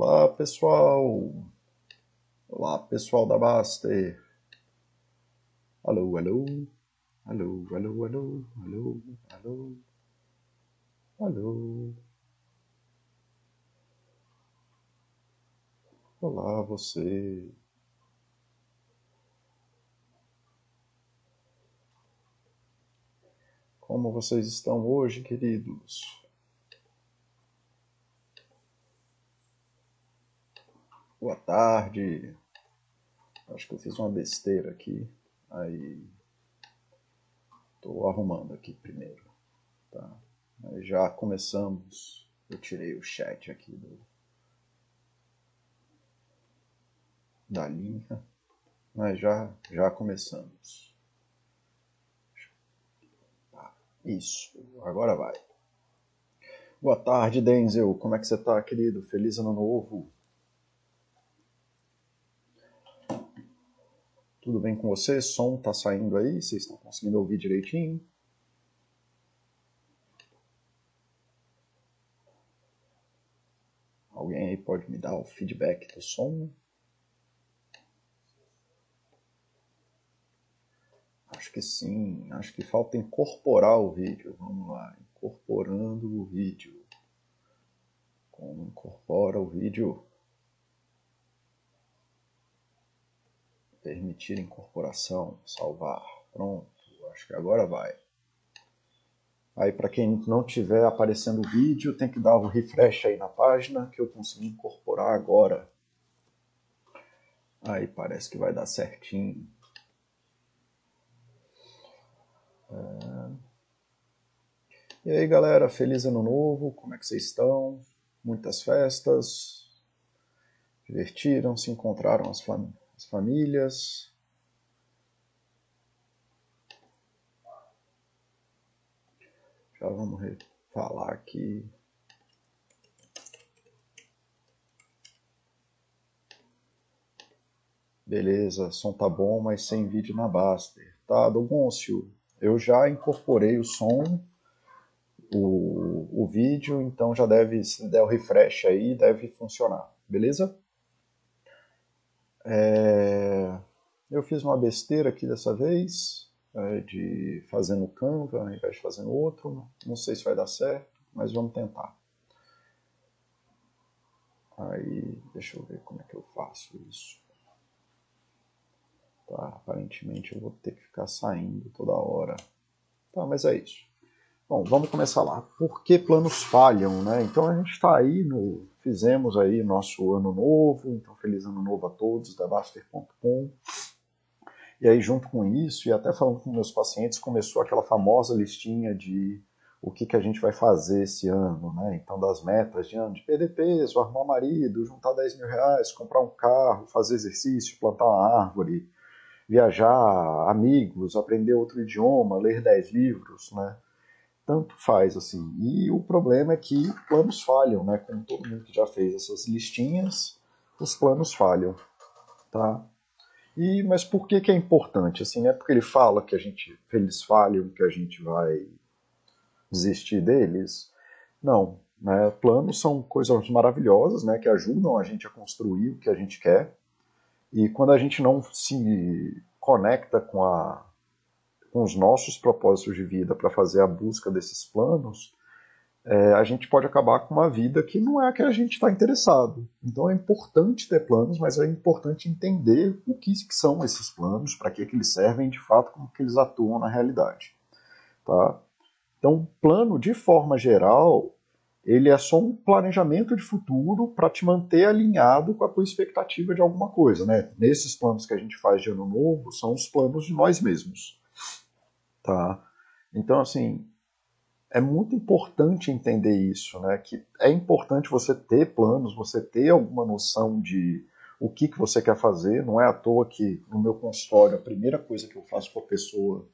Olá, pessoal. Olá, pessoal da Baster. Alô, alô. Alô, alô, alô, alô, alô. Alô. Olá, você. Como vocês estão hoje, queridos? Boa tarde. Acho que eu fiz uma besteira aqui. Aí. Estou arrumando aqui primeiro. Tá? Aí já começamos. Eu tirei o chat aqui do. Da linha. Mas já, já começamos. Tá, isso. Agora vai. Boa tarde, Denzel. Como é que você está, querido? Feliz ano novo. Tudo bem com você? Som tá saindo aí? Vocês estão conseguindo ouvir direitinho? Alguém aí pode me dar o feedback do som? Acho que sim. Acho que falta incorporar o vídeo. Vamos lá. Incorporando o vídeo. Como incorpora o vídeo? Permitir incorporação, salvar. Pronto, acho que agora vai. Aí para quem não tiver aparecendo o vídeo, tem que dar um refresh aí na página que eu consegui incorporar agora. Aí parece que vai dar certinho. É... E aí galera, feliz ano novo, como é que vocês estão? Muitas festas? Divertiram, se encontraram as famílias? As famílias. Já vamos falar aqui. Beleza, som tá bom, mas sem vídeo na Baster. Tá, Dogoncio, eu já incorporei o som, o, o vídeo, então já deve, se der o refresh aí, deve funcionar, beleza? É, eu fiz uma besteira aqui dessa vez, é, de fazer no Canva ao invés de fazer no outro. Não sei se vai dar certo, mas vamos tentar. Aí, deixa eu ver como é que eu faço isso. Tá, aparentemente eu vou ter que ficar saindo toda hora. Tá, mas é isso. Bom, vamos começar lá. Por que planos falham, né? Então a gente está aí no fizemos aí nosso ano novo, então feliz ano novo a todos da Baster.com. E aí junto com isso e até falando com meus pacientes começou aquela famosa listinha de o que, que a gente vai fazer esse ano, né? Então das metas de ano, de perder peso, arrumar marido, juntar 10 mil reais, comprar um carro, fazer exercício, plantar uma árvore, viajar, amigos, aprender outro idioma, ler 10 livros, né? Tanto faz assim. E o problema é que planos falham, né? Como todo mundo que já fez essas listinhas, os planos falham, tá? E mas por que que é importante? Assim, é porque ele fala que a gente eles falham, que a gente vai desistir deles? Não, né? Planos são coisas maravilhosas, né? Que ajudam a gente a construir o que a gente quer. E quando a gente não se conecta com a com os nossos propósitos de vida para fazer a busca desses planos, é, a gente pode acabar com uma vida que não é a que a gente está interessado. Então é importante ter planos, mas é importante entender o que, que são esses planos, para que, que eles servem, de fato, como que eles atuam na realidade. Tá? Então, plano, de forma geral, ele é só um planejamento de futuro para te manter alinhado com a tua expectativa de alguma coisa. Né? Nesses planos que a gente faz de ano novo, são os planos de nós mesmos. Tá? Então, assim, é muito importante entender isso, né? Que é importante você ter planos, você ter alguma noção de o que, que você quer fazer. Não é à toa que no meu consultório a primeira coisa que eu faço com a pessoa,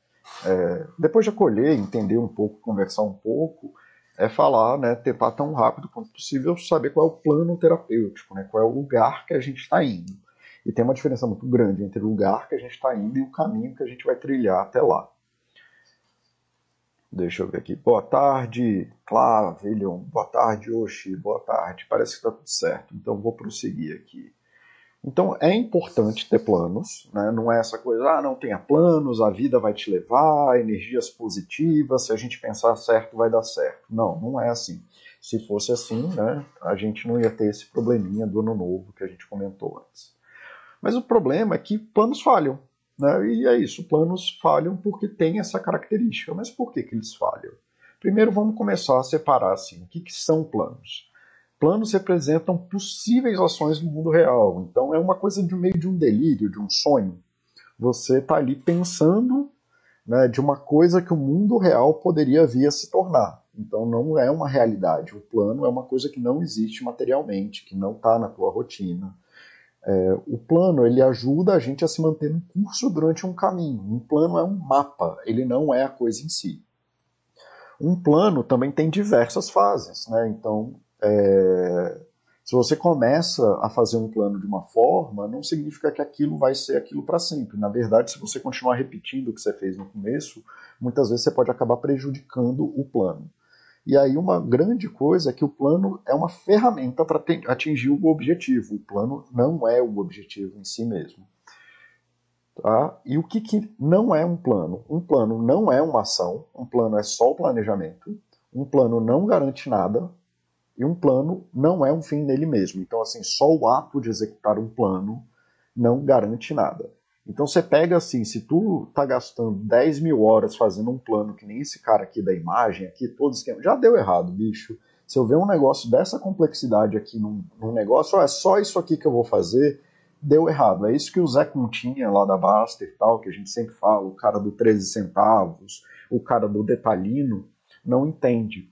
é, depois de acolher, entender um pouco, conversar um pouco, é falar, né? Tentar tão rápido quanto possível saber qual é o plano terapêutico, né? Qual é o lugar que a gente está indo. E tem uma diferença muito grande entre o lugar que a gente está indo e o caminho que a gente vai trilhar até lá. Deixa eu ver aqui. Boa tarde, Clavelion. Boa tarde, Oxi. Boa tarde. Parece que está tudo certo. Então vou prosseguir aqui. Então é importante ter planos, né? não é essa coisa, ah, não tenha planos, a vida vai te levar, energias positivas, se a gente pensar certo vai dar certo. Não, não é assim. Se fosse assim, né, a gente não ia ter esse probleminha do ano novo que a gente comentou antes. Mas o problema é que planos falham. Né? E é isso, planos falham porque tem essa característica. Mas por que, que eles falham? Primeiro vamos começar a separar assim, o que, que são planos planos representam possíveis ações no mundo real. Então é uma coisa de meio de um delírio, de um sonho. Você está ali pensando né, de uma coisa que o mundo real poderia vir a se tornar. Então não é uma realidade. O plano é uma coisa que não existe materialmente, que não está na tua rotina. É, o plano ele ajuda a gente a se manter no curso durante um caminho. Um plano é um mapa, ele não é a coisa em si. Um plano também tem diversas fases, né? Então é, se você começa a fazer um plano de uma forma, não significa que aquilo vai ser aquilo para sempre. Na verdade, se você continuar repetindo o que você fez no começo, muitas vezes você pode acabar prejudicando o plano. E aí uma grande coisa é que o plano é uma ferramenta para atingir o objetivo. O plano não é o objetivo em si mesmo. Tá? E o que, que não é um plano? Um plano não é uma ação, um plano é só o planejamento, um plano não garante nada, e um plano não é um fim nele mesmo. Então, assim, só o ato de executar um plano não garante nada. Então você pega assim, se tu tá gastando 10 mil horas fazendo um plano que nem esse cara aqui da imagem, aqui, todo esquema, já deu errado, bicho. Se eu ver um negócio dessa complexidade aqui num, num negócio, é só isso aqui que eu vou fazer, deu errado. É isso que o Zé Continha lá da Basta e tal, que a gente sempre fala, o cara do 13 centavos, o cara do detalhino, não entende.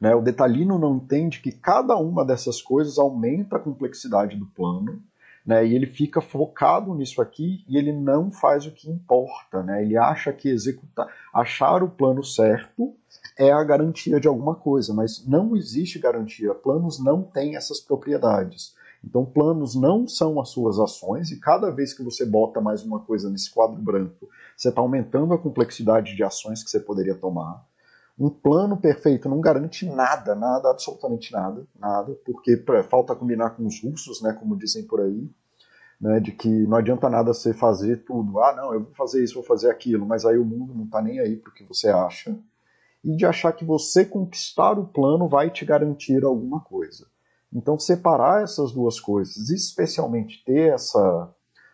Né? O detalhino não entende que cada uma dessas coisas aumenta a complexidade do plano, né? e ele fica focado nisso aqui e ele não faz o que importa. Né? Ele acha que executar, achar o plano certo é a garantia de alguma coisa, mas não existe garantia. Planos não têm essas propriedades. Então, planos não são as suas ações, e cada vez que você bota mais uma coisa nesse quadro branco, você está aumentando a complexidade de ações que você poderia tomar. Um plano perfeito não garante nada, nada, absolutamente nada, nada, porque falta combinar com os russos, né, como dizem por aí, né, de que não adianta nada você fazer tudo. Ah, não, eu vou fazer isso, vou fazer aquilo, mas aí o mundo não está nem aí para o que você acha. E de achar que você conquistar o plano vai te garantir alguma coisa. Então, separar essas duas coisas, especialmente ter essa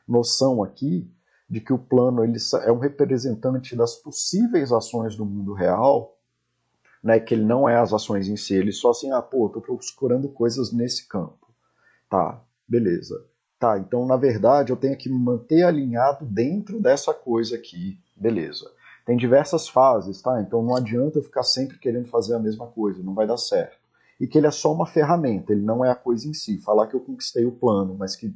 noção aqui de que o plano ele é um representante das possíveis ações do mundo real, né, que ele não é as ações em si, ele só assim, ah, pô, tô procurando coisas nesse campo. Tá, beleza. Tá, então na verdade eu tenho que me manter alinhado dentro dessa coisa aqui, beleza. Tem diversas fases, tá? Então não adianta eu ficar sempre querendo fazer a mesma coisa, não vai dar certo. E que ele é só uma ferramenta, ele não é a coisa em si. Falar que eu conquistei o plano, mas que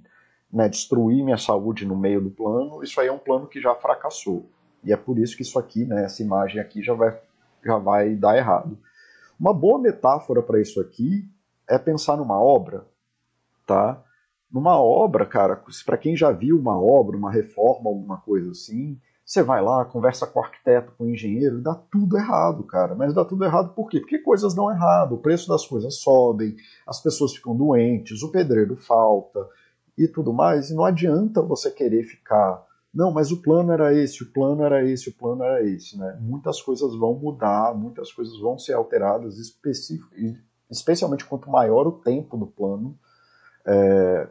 né, destruir minha saúde no meio do plano, isso aí é um plano que já fracassou. E é por isso que isso aqui, né, essa imagem aqui já vai já vai dar errado. Uma boa metáfora para isso aqui é pensar numa obra, tá? Numa obra, cara, para quem já viu uma obra, uma reforma, alguma coisa assim, você vai lá, conversa com o arquiteto, com o engenheiro, e dá tudo errado, cara. Mas dá tudo errado por quê? Porque coisas dão errado, o preço das coisas sobem, as pessoas ficam doentes, o pedreiro falta e tudo mais. E não adianta você querer ficar não, mas o plano era esse, o plano era esse, o plano era esse. Né? Muitas coisas vão mudar, muitas coisas vão ser alteradas, especialmente quanto maior o tempo do plano. É,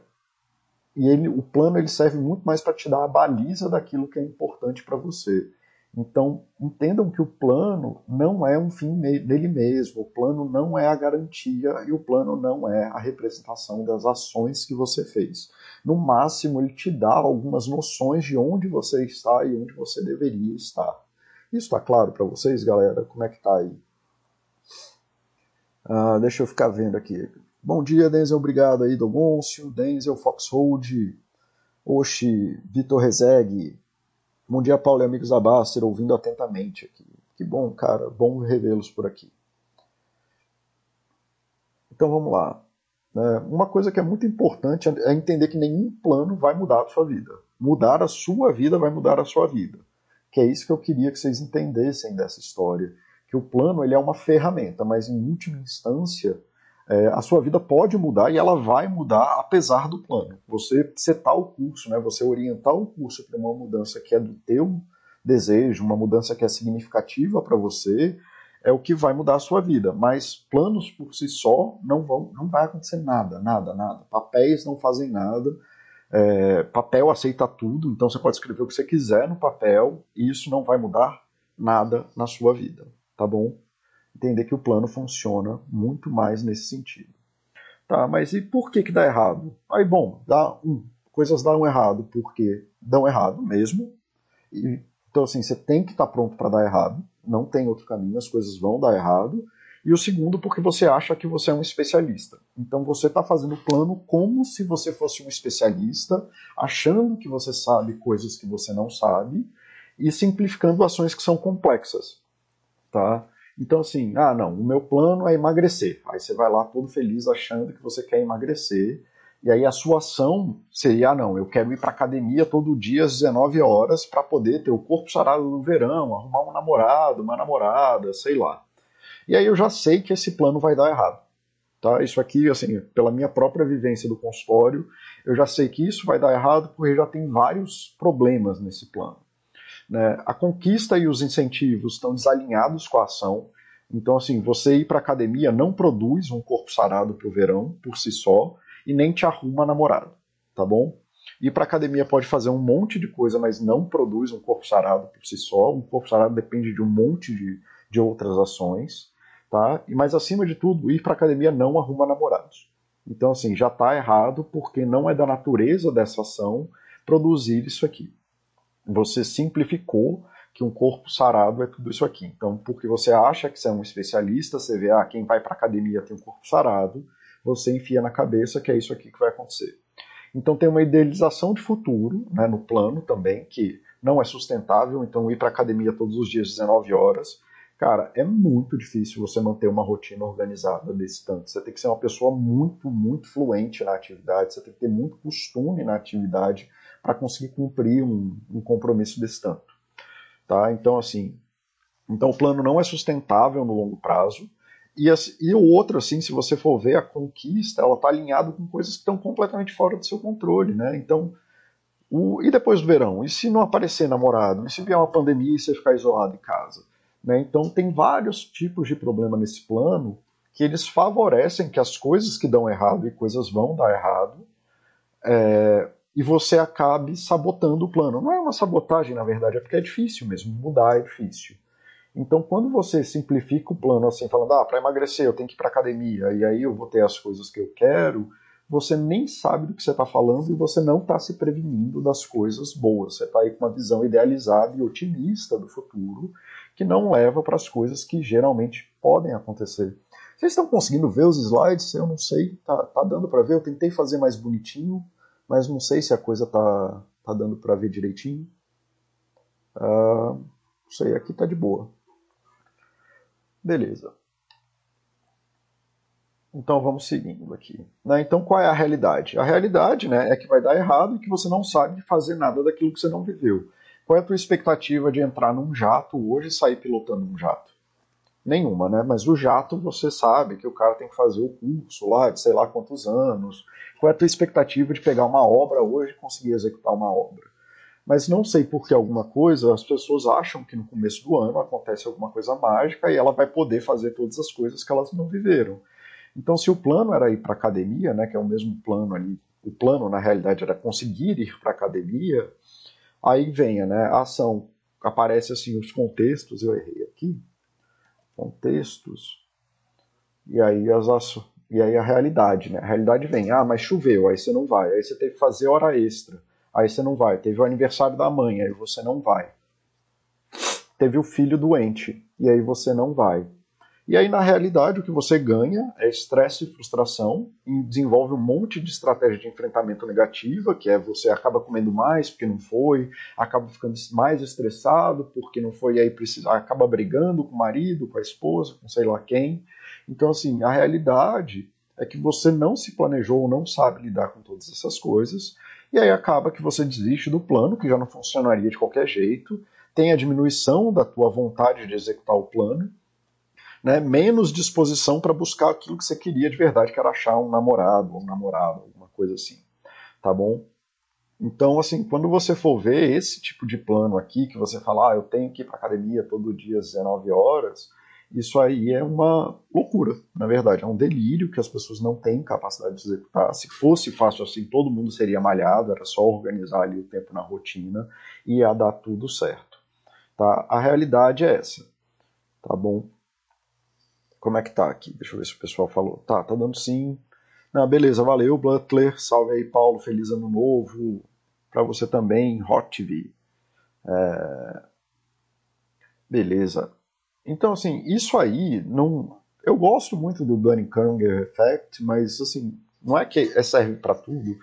e ele, o plano ele serve muito mais para te dar a baliza daquilo que é importante para você. Então, entendam que o plano não é um fim dele mesmo, o plano não é a garantia e o plano não é a representação das ações que você fez. No máximo, ele te dá algumas noções de onde você está e onde você deveria estar. Isso está claro para vocês, galera? Como é que está aí? Ah, deixa eu ficar vendo aqui. Bom dia, Denzel. Obrigado aí, Dogoncio, Denzel, Foxhold, Oxi, Vitor Rezegue, Bom dia, Paulo e amigos da Baster, ouvindo atentamente aqui. Que bom, cara, bom revê-los por aqui. Então vamos lá. É, uma coisa que é muito importante é entender que nenhum plano vai mudar a sua vida. Mudar a sua vida vai mudar a sua vida. Que é isso que eu queria que vocês entendessem dessa história. que o plano ele é uma ferramenta, mas em última instância é, a sua vida pode mudar e ela vai mudar apesar do plano. Você setar o curso, né, você orientar o curso para uma mudança que é do teu desejo, uma mudança que é significativa para você, é o que vai mudar a sua vida. Mas planos por si só não vão, não vai acontecer nada, nada, nada. Papéis não fazem nada. É, papel aceita tudo, então você pode escrever o que você quiser no papel e isso não vai mudar nada na sua vida, tá bom? Entender que o plano funciona muito mais nesse sentido. Tá, mas e por que que dá errado? Aí, bom, dá um, coisas dão errado porque dão errado mesmo. E, então, assim, você tem que estar tá pronto para dar errado. Não tem outro caminho, as coisas vão dar errado. E o segundo, porque você acha que você é um especialista. Então você está fazendo o plano como se você fosse um especialista, achando que você sabe coisas que você não sabe e simplificando ações que são complexas. Tá? Então, assim, ah, não, o meu plano é emagrecer. Aí você vai lá todo feliz achando que você quer emagrecer. E aí a sua ação seria, ah, não, eu quero ir para academia todo dia às 19 horas para poder ter o corpo sarado no verão, arrumar um namorado, uma namorada, sei lá. E aí eu já sei que esse plano vai dar errado. Tá? Isso aqui, assim, pela minha própria vivência do consultório, eu já sei que isso vai dar errado porque já tem vários problemas nesse plano. Né? A conquista e os incentivos estão desalinhados com a ação. Então, assim, você ir para academia não produz um corpo sarado para o verão por si só e nem te arruma namorado, tá bom? Ir para academia pode fazer um monte de coisa, mas não produz um corpo sarado por si só. Um corpo sarado depende de um monte de, de outras ações tá? E mais acima de tudo, ir para academia não arruma namorados. Então assim, já está errado porque não é da natureza dessa ação produzir isso aqui. Você simplificou que um corpo sarado é tudo isso aqui. Então, porque você acha que você é um especialista, você vê, ah, quem vai para academia tem um corpo sarado, você enfia na cabeça que é isso aqui que vai acontecer. Então tem uma idealização de futuro, né, no plano também, que não é sustentável, então ir para academia todos os dias 19 horas Cara, é muito difícil você manter uma rotina organizada desse tanto. Você tem que ser uma pessoa muito, muito fluente na atividade, você tem que ter muito costume na atividade para conseguir cumprir um, um, compromisso desse tanto. Tá? Então, assim, então o plano não é sustentável no longo prazo. E, e o outro, assim, se você for ver, a conquista, ela está alinhada com coisas que estão completamente fora do seu controle, né? Então, o, e depois do verão? E se não aparecer namorado? E se vier uma pandemia e você ficar isolado em casa? Né? Então tem vários tipos de problema nesse plano que eles favorecem que as coisas que dão errado e coisas vão dar errado é, e você acabe sabotando o plano. Não é uma sabotagem, na verdade, é porque é difícil mesmo, mudar é difícil. Então, quando você simplifica o plano assim, falando, ah, para emagrecer eu tenho que ir para academia e aí eu vou ter as coisas que eu quero, você nem sabe do que você está falando e você não está se prevenindo das coisas boas. Você está aí com uma visão idealizada e otimista do futuro que não leva para as coisas que geralmente podem acontecer. Vocês estão conseguindo ver os slides? Eu não sei, tá, tá dando para ver. Eu tentei fazer mais bonitinho, mas não sei se a coisa tá, tá dando para ver direitinho. Uh, não sei, aqui tá de boa. Beleza. Então vamos seguindo aqui. Né? Então qual é a realidade? A realidade né, é que vai dar errado e que você não sabe fazer nada daquilo que você não viveu. Qual é a tua expectativa de entrar num jato hoje e sair pilotando um jato? Nenhuma, né? Mas o jato você sabe que o cara tem que fazer o curso lá de sei lá quantos anos. Qual é a tua expectativa de pegar uma obra hoje e conseguir executar uma obra? Mas não sei por que alguma coisa, as pessoas acham que no começo do ano acontece alguma coisa mágica e ela vai poder fazer todas as coisas que elas não viveram. Então, se o plano era ir para academia, né, que é o mesmo plano ali, o plano na realidade era conseguir ir para academia, Aí venha, né, a ação, aparece assim os contextos, eu errei aqui, contextos, e aí as e aí a realidade, né, a realidade vem, ah, mas choveu, aí você não vai, aí você teve que fazer hora extra, aí você não vai, teve o aniversário da mãe, aí você não vai, teve o filho doente, e aí você não vai, e aí, na realidade, o que você ganha é estresse e frustração, e desenvolve um monte de estratégia de enfrentamento negativa, que é você acaba comendo mais porque não foi, acaba ficando mais estressado porque não foi, e aí precisa, acaba brigando com o marido, com a esposa, com sei lá quem. Então, assim, a realidade é que você não se planejou, não sabe lidar com todas essas coisas, e aí acaba que você desiste do plano, que já não funcionaria de qualquer jeito, tem a diminuição da tua vontade de executar o plano, né, menos disposição para buscar aquilo que você queria de verdade, que era achar um namorado, um namorado, alguma coisa assim. Tá bom? Então, assim, quando você for ver esse tipo de plano aqui, que você fala, ah, eu tenho que ir para academia todo dia às 19 horas, isso aí é uma loucura, na verdade. É um delírio que as pessoas não têm capacidade de executar. Se fosse fácil assim, todo mundo seria malhado, era só organizar ali o tempo na rotina e ia dar tudo certo. Tá? A realidade é essa. Tá bom? Como é que tá aqui? Deixa eu ver se o pessoal falou. Tá, tá dando sim. Não, beleza, valeu, Butler. Salve aí, Paulo. Feliz ano novo para você também, Hot TV. É... Beleza. Então, assim, isso aí não. Eu gosto muito do Dunning-Kruger Effect, mas assim, não é que é, serve para tudo,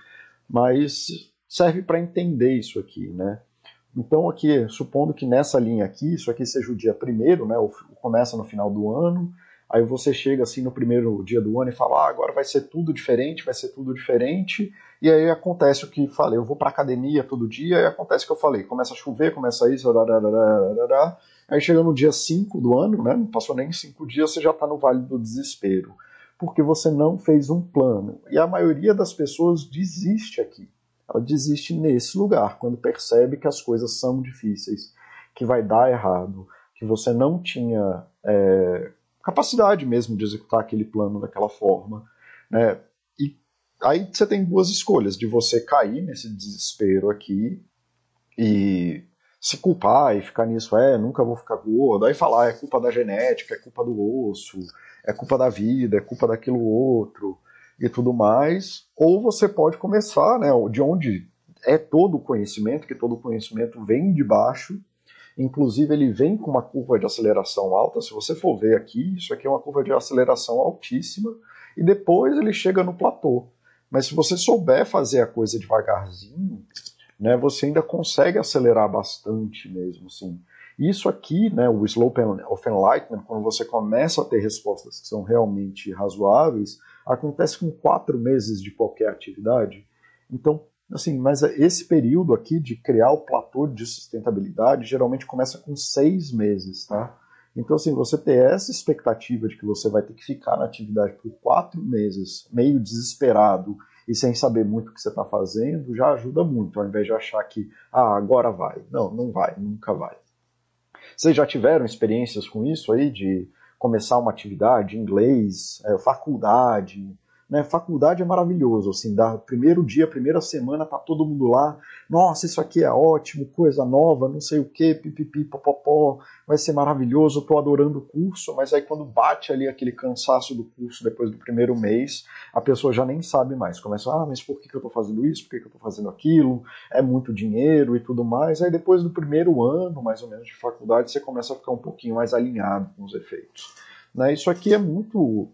mas serve para entender isso aqui, né? Então, aqui, supondo que nessa linha aqui, isso aqui seja o dia primeiro, né? Começa no final do ano, aí você chega assim no primeiro dia do ano e fala, ah, agora vai ser tudo diferente, vai ser tudo diferente, e aí acontece o que falei, eu vou para academia todo dia, e acontece o que eu falei, começa a chover, começa isso, aí chega no dia 5 do ano, né, não passou nem 5 dias, você já está no vale do desespero, porque você não fez um plano. E a maioria das pessoas desiste aqui. Ela desiste nesse lugar, quando percebe que as coisas são difíceis, que vai dar errado, que você não tinha é, capacidade mesmo de executar aquele plano daquela forma. Né? E aí você tem duas escolhas: de você cair nesse desespero aqui e se culpar e ficar nisso, é, nunca vou ficar gordo, aí falar, é culpa da genética, é culpa do osso, é culpa da vida, é culpa daquilo outro e tudo mais, ou você pode começar, né, de onde é todo o conhecimento, que todo o conhecimento vem de baixo, Inclusive, ele vem com uma curva de aceleração alta. Se você for ver aqui, isso aqui é uma curva de aceleração altíssima. E depois ele chega no platô. Mas se você souber fazer a coisa devagarzinho, né, você ainda consegue acelerar bastante mesmo. Assim. Isso aqui, né, o Slope of Enlightenment, quando você começa a ter respostas que são realmente razoáveis, acontece com quatro meses de qualquer atividade. Então, Assim, mas esse período aqui de criar o platô de sustentabilidade geralmente começa com seis meses, tá? Então, assim, você ter essa expectativa de que você vai ter que ficar na atividade por quatro meses, meio desesperado e sem saber muito o que você está fazendo, já ajuda muito, ao invés de achar que, ah, agora vai. Não, não vai, nunca vai. Vocês já tiveram experiências com isso aí, de começar uma atividade, inglês, é, faculdade, né? Faculdade é maravilhoso, assim, da primeiro dia, primeira semana, tá todo mundo lá, nossa, isso aqui é ótimo, coisa nova, não sei o que, pipipi, popopó, vai ser maravilhoso, tô adorando o curso, mas aí quando bate ali aquele cansaço do curso depois do primeiro mês, a pessoa já nem sabe mais, começa, ah, mas por que, que eu tô fazendo isso, por que, que eu tô fazendo aquilo, é muito dinheiro e tudo mais, aí depois do primeiro ano, mais ou menos, de faculdade, você começa a ficar um pouquinho mais alinhado com os efeitos. Né? Isso aqui é muito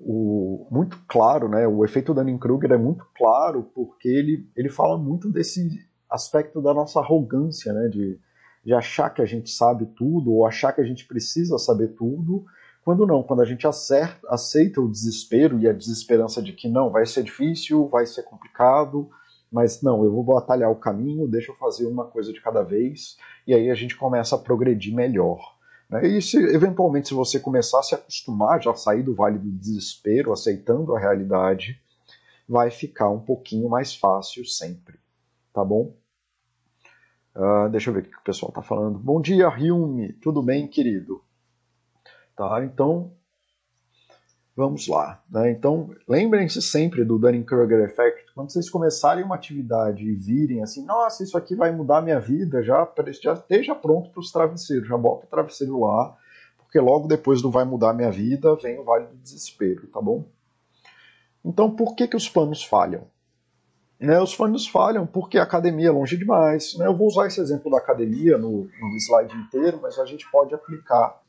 o, muito claro, né? O efeito Dunning-Kruger é muito claro porque ele, ele fala muito desse aspecto da nossa arrogância, né? De, de achar que a gente sabe tudo ou achar que a gente precisa saber tudo, quando não, quando a gente acerta, aceita o desespero e a desesperança de que não, vai ser difícil, vai ser complicado, mas não, eu vou batalhar o caminho, deixa eu fazer uma coisa de cada vez, e aí a gente começa a progredir melhor. Né? E se eventualmente se você começar a se acostumar, já sair do vale do desespero, aceitando a realidade, vai ficar um pouquinho mais fácil sempre, tá bom? Uh, deixa eu ver o que o pessoal está falando. Bom dia, Ryumi. Tudo bem, querido? Tá, então Vamos lá. Né? Então, lembrem-se sempre do Dunning-Kruger Effect. Quando vocês começarem uma atividade e virem assim, nossa, isso aqui vai mudar minha vida, já, já esteja pronto para os travesseiros, já bota o travesseiro lá, porque logo depois do vai mudar minha vida vem o Vale do Desespero, tá bom? Então, por que, que os planos falham? Né, os planos falham porque a academia é longe demais. Né? Eu vou usar esse exemplo da academia no, no slide inteiro, mas a gente pode aplicar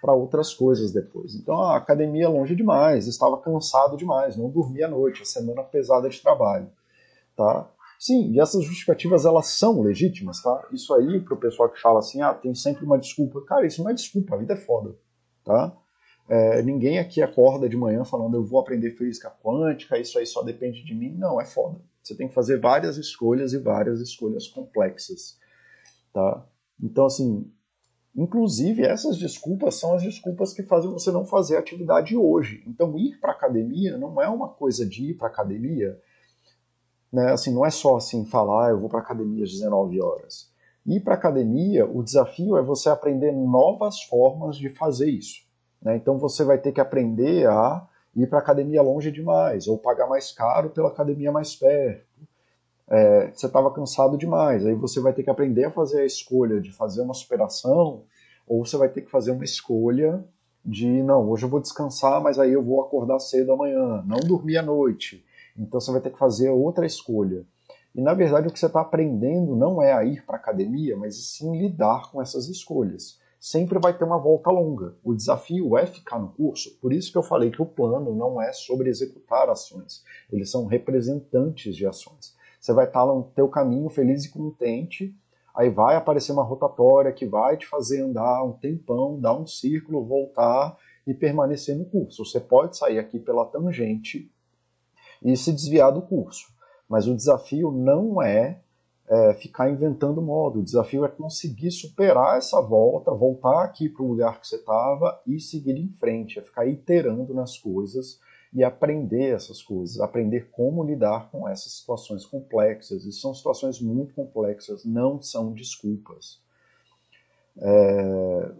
para outras coisas depois. Então a academia é longe demais, estava cansado demais, não dormia à noite, a semana pesada de trabalho, tá? Sim, e essas justificativas elas são legítimas, tá? Isso aí para o pessoal que fala assim, ah, tem sempre uma desculpa, cara, isso não é desculpa, a vida é foda, tá? É, ninguém aqui acorda de manhã falando eu vou aprender física quântica, isso aí só depende de mim. Não, é foda. Você tem que fazer várias escolhas e várias escolhas complexas, tá? Então assim, Inclusive, essas desculpas são as desculpas que fazem você não fazer atividade hoje. Então, ir para academia não é uma coisa de ir para academia, né? Assim, não é só assim falar, ah, eu vou para academia às 19 horas. Ir para academia, o desafio é você aprender novas formas de fazer isso. Né? Então, você vai ter que aprender a ir para academia longe demais, ou pagar mais caro pela academia mais perto. É, você estava cansado demais, aí você vai ter que aprender a fazer a escolha de fazer uma superação, ou você vai ter que fazer uma escolha de não, hoje eu vou descansar, mas aí eu vou acordar cedo amanhã, não dormir à noite. Então você vai ter que fazer outra escolha. E na verdade o que você está aprendendo não é a ir para a academia, mas sim lidar com essas escolhas sempre vai ter uma volta longa. O desafio é ficar no curso. Por isso que eu falei que o plano não é sobre executar ações. Eles são representantes de ações. Você vai estar no teu caminho feliz e contente, aí vai aparecer uma rotatória que vai te fazer andar um tempão, dar um círculo, voltar e permanecer no curso. Você pode sair aqui pela tangente e se desviar do curso. Mas o desafio não é é, ficar inventando modo. O desafio é conseguir superar essa volta, voltar aqui para o lugar que você estava e seguir em frente, é ficar iterando nas coisas e aprender essas coisas, aprender como lidar com essas situações complexas. E são situações muito complexas, não são desculpas. É...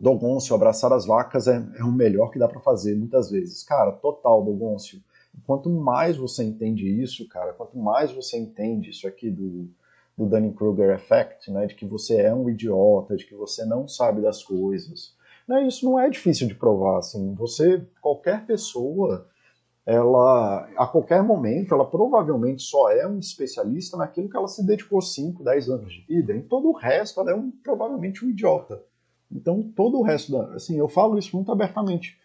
Dogoncio, abraçar as vacas é, é o melhor que dá para fazer muitas vezes. Cara, total, Dogoncio quanto mais você entende isso, cara, quanto mais você entende isso aqui do, do Dunning-Kruger Effect, né, de que você é um idiota, de que você não sabe das coisas, né, isso não é difícil de provar, assim, você, qualquer pessoa, ela, a qualquer momento, ela provavelmente só é um especialista naquilo que ela se dedicou 5, 10 anos de vida, em todo o resto ela é um, provavelmente um idiota. Então, todo o resto, da, assim, eu falo isso muito abertamente,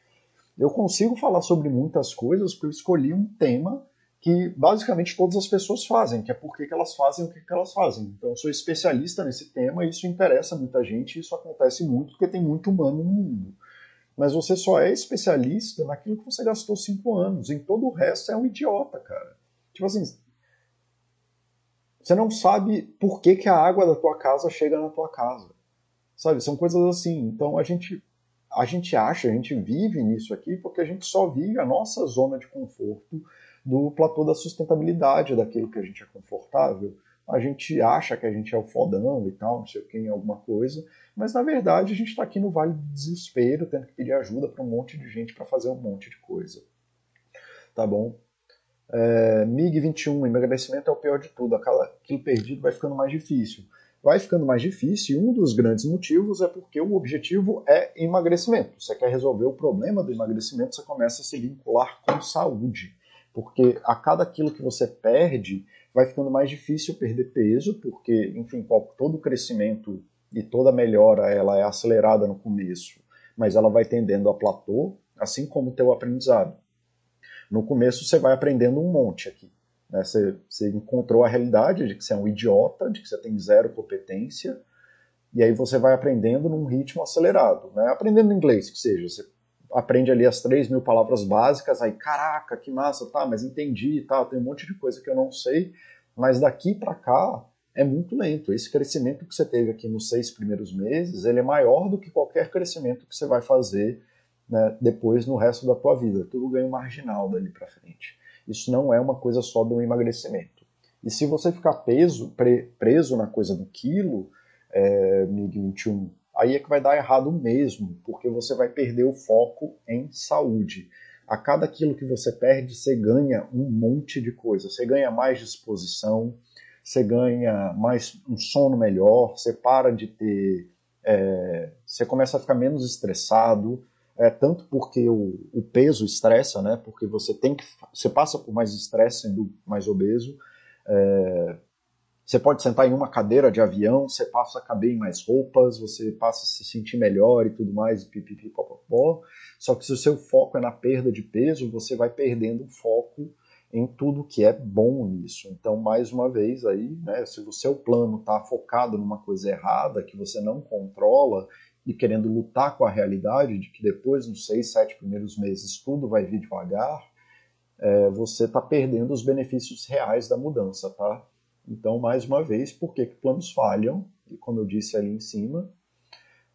eu consigo falar sobre muitas coisas porque eu escolhi um tema que basicamente todas as pessoas fazem, que é por que elas fazem o que elas fazem. Então eu sou especialista nesse tema isso interessa muita gente, isso acontece muito porque tem muito humano no mundo. Mas você só é especialista naquilo que você gastou cinco anos. Em todo o resto é um idiota, cara. Tipo assim, você não sabe por que, que a água da tua casa chega na tua casa. Sabe? São coisas assim. Então a gente a gente acha, a gente vive nisso aqui porque a gente só vive a nossa zona de conforto do platô da sustentabilidade, daquilo que a gente é confortável. A gente acha que a gente é o fodão e tal, não sei o que, em alguma coisa, mas na verdade a gente está aqui no vale do desespero, tendo que pedir ajuda para um monte de gente para fazer um monte de coisa. Tá bom? É, MIG-21, emagrecimento é o pior de tudo, aquilo perdido vai ficando mais difícil vai ficando mais difícil e um dos grandes motivos é porque o objetivo é emagrecimento. Você quer resolver o problema do emagrecimento, você começa a se vincular com saúde. Porque a cada quilo que você perde, vai ficando mais difícil perder peso, porque, enfim, todo crescimento e toda melhora ela é acelerada no começo, mas ela vai tendendo a platô, assim como o teu aprendizado. No começo você vai aprendendo um monte aqui. Né? Você, você encontrou a realidade de que você é um idiota, de que você tem zero competência, e aí você vai aprendendo num ritmo acelerado. Né? Aprendendo inglês, que seja. Você aprende ali as 3 mil palavras básicas, aí, caraca, que massa, tá, mas entendi, tá, tem um monte de coisa que eu não sei, mas daqui para cá é muito lento. Esse crescimento que você teve aqui nos seis primeiros meses, ele é maior do que qualquer crescimento que você vai fazer né, depois no resto da tua vida. Tudo ganho marginal dali para frente. Isso não é uma coisa só do emagrecimento. E se você ficar peso, pre, preso na coisa do quilo, é, MIG-21, aí é que vai dar errado mesmo, porque você vai perder o foco em saúde. A cada quilo que você perde, você ganha um monte de coisa. Você ganha mais disposição, você ganha mais um sono melhor, você para de ter. É, você começa a ficar menos estressado, é, tanto porque o, o, peso estressa, né? Porque você tem que você passa por mais estresse sendo mais obeso. É, você pode sentar em uma cadeira de avião, você passa a caber em mais roupas, você passa a se sentir melhor e tudo mais, pipipi, popopó. Só que se o seu foco é na perda de peso, você vai perdendo o foco em tudo que é bom nisso. Então, mais uma vez aí, né, se o seu plano está focado numa coisa errada que você não controla e querendo lutar com a realidade de que depois, nos seis, sete primeiros meses, tudo vai vir devagar, é, você está perdendo os benefícios reais da mudança, tá? Então, mais uma vez, por que, que planos falham? E como eu disse ali em cima,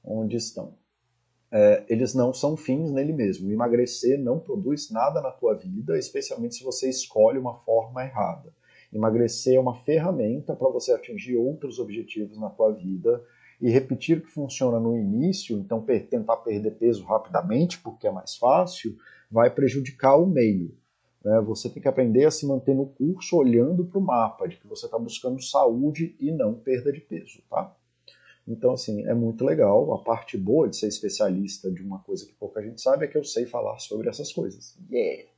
Onde estão? É, eles não são fins nele mesmo. Emagrecer não produz nada na tua vida, especialmente se você escolhe uma forma errada. Emagrecer é uma ferramenta para você atingir outros objetivos na tua vida e repetir o que funciona no início, então per tentar perder peso rapidamente, porque é mais fácil, vai prejudicar o meio. Né? Você tem que aprender a se manter no curso olhando para o mapa, de que você está buscando saúde e não perda de peso. Tá? Então, assim, é muito legal. A parte boa de ser especialista de uma coisa que pouca gente sabe é que eu sei falar sobre essas coisas. Yeah!